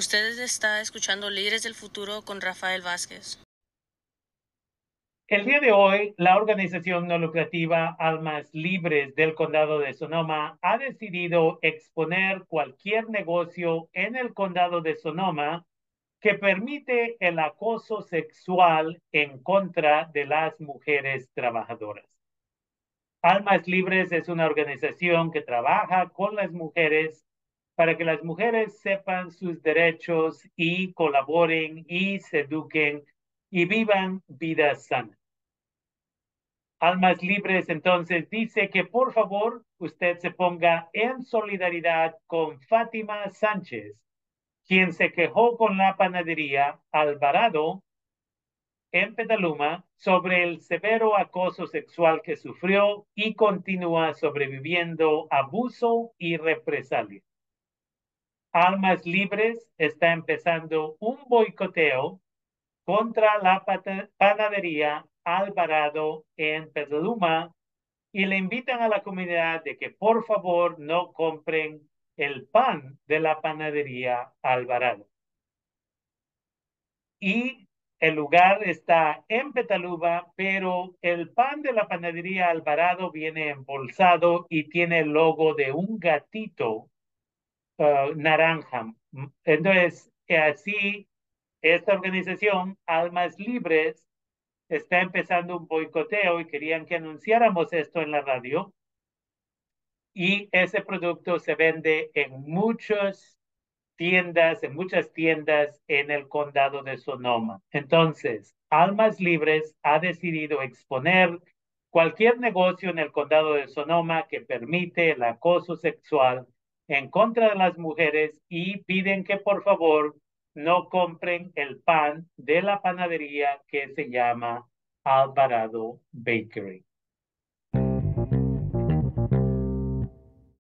Ustedes está escuchando Líderes del Futuro con Rafael Vázquez. El día de hoy, la organización no lucrativa Almas Libres del Condado de Sonoma ha decidido exponer cualquier negocio en el Condado de Sonoma que permite el acoso sexual en contra de las mujeres trabajadoras. Almas Libres es una organización que trabaja con las mujeres para que las mujeres sepan sus derechos y colaboren y se eduquen y vivan vidas sanas. Almas Libres entonces dice que por favor usted se ponga en solidaridad con Fátima Sánchez, quien se quejó con la panadería Alvarado en Petaluma sobre el severo acoso sexual que sufrió y continúa sobreviviendo abuso y represalia. Almas Libres está empezando un boicoteo contra la panadería Alvarado en Petaluma y le invitan a la comunidad de que por favor no compren el pan de la panadería Alvarado. Y el lugar está en Petaluma, pero el pan de la panadería Alvarado viene embolsado y tiene el logo de un gatito uh, naranja. Entonces, así, esta organización, Almas Libres, está empezando un boicoteo y querían que anunciáramos esto en la radio. Y ese producto se vende en muchas tiendas, en muchas tiendas en el condado de Sonoma. Entonces, Almas Libres ha decidido exponer cualquier negocio en el condado de Sonoma que permite el acoso sexual en contra de las mujeres y piden que por favor no compren el pan de la panadería que se llama Alvarado Bakery.